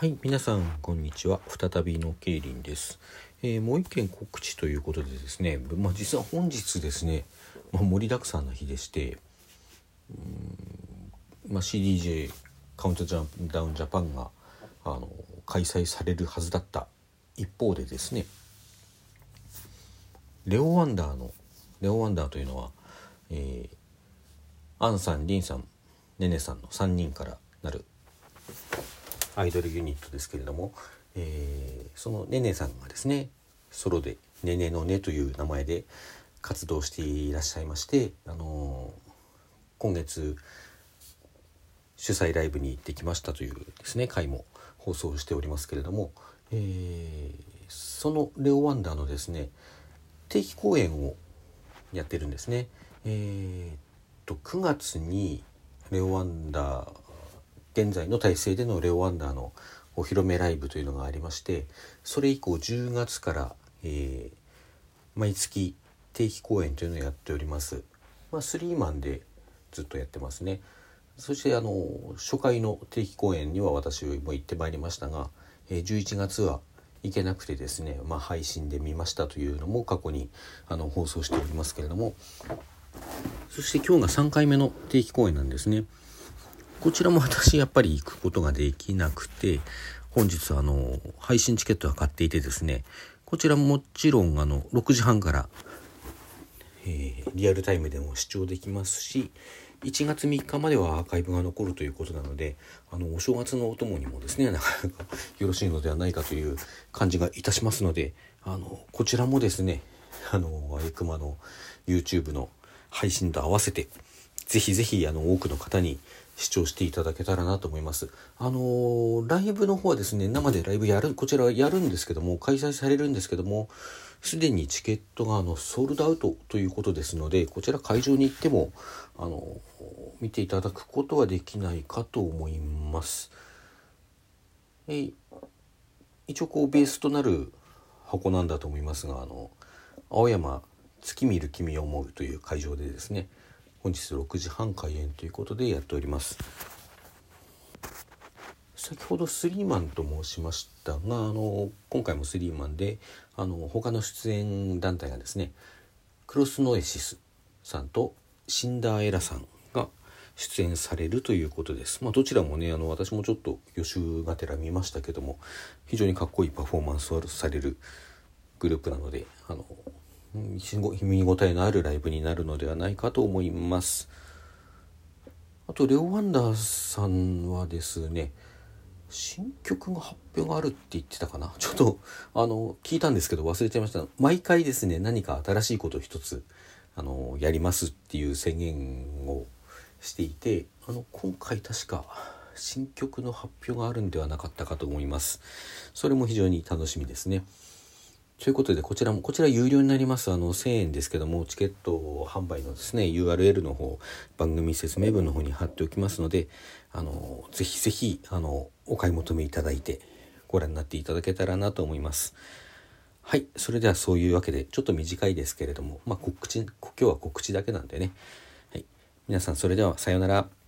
はい、皆さんこんにちは。再びのケイリンです。えーもう一件告知ということでですね、まあ実は本日ですね、まあ、盛りだくさんな日でして、うーんまあ CDJ カウントジャンダウンジャパンがあの開催されるはずだった一方でですね、レオワンダーのレオワンダーというのは、えーアンさん、リンさん、ネネさんの3人からなるアイドルユニットですけれども、えーそのねねさんがですねソロで「ねねのね」という名前で活動していらっしゃいまして、あのー今月主催ライブに行ってきましたというですね回も放送しておりますけれども、えーそのレオワンダーのですね定期公演をやってるんですね。えーっと9月にレオワンダー現在の体制でのレオワンダーのお披露目ライブというのがありましてそれ以降10月から、えー毎月定期公演というのをやっております。まあ、スリーマンでずっとやってますね。そしてあの初回の定期公演には私も行ってまいりましたが、えー11月は行けなくてですね、まあ、配信で見ましたというのも過去にあの放送しておりますけれどもそして今日が3回目の定期公演なんですね。こちらも私やっぱり行くことができなくて本日あの配信チケットは買っていてですねこちらももちろんあの6時半から、えーリアルタイムでも視聴できますし1月3日まではアーカイブが残るということなのであのお正月のお供にもですねなかなかよろしいのではないかという感じがいたしますのであのこちらもですねあのアイクマの YouTube の配信と合わせてぜひぜひあの多くの方に視聴していただけたらなと思います。あのーライブの方はですね生でライブやるこちらはやるんですけども開催されるんですけどもすでにチケットがあのソールドアウトということですのでこちら会場に行ってもあの見ていただくことはできないかと思います。え一応こうベースとなる箱なんだと思いますがあの青山月見る君を思うという会場でですね本日6時半開演ということでやっております先ほどスリーマンと申しましたがあの今回もスリーマンであの他の出演団体がですねクロスノエシスさんとシンダーエラさんが出演されるということです。まあ、どちらもねあの私もちょっと予習がてら見ましたけども非常にかっこいいパフォーマンスをされるグループなのであの見応えのあるライブになるのではないかと思います。あとレオ・ワンダーさんはですね新曲が発表があるって言ってたかな？ちょっとあの聞いたんですけど忘れちゃいました。毎回ですね何か新しいことを一つあのやりますっていう宣言をしていてあの今回確か新曲の発表があるんではなかったかと思います。それも非常に楽しみですね。ということでこちらもこちら有料になりますあの1000円ですけどもチケット販売のですね URL の方番組説明文の方に貼っておきますのであのぜひぜひあのお買い求めいただいてご覧になっていただけたらなと思います。はいそれではそういうわけでちょっと短いですけれどもまあ告知今日は告知だけなんでね。はい皆さんそれではさようなら。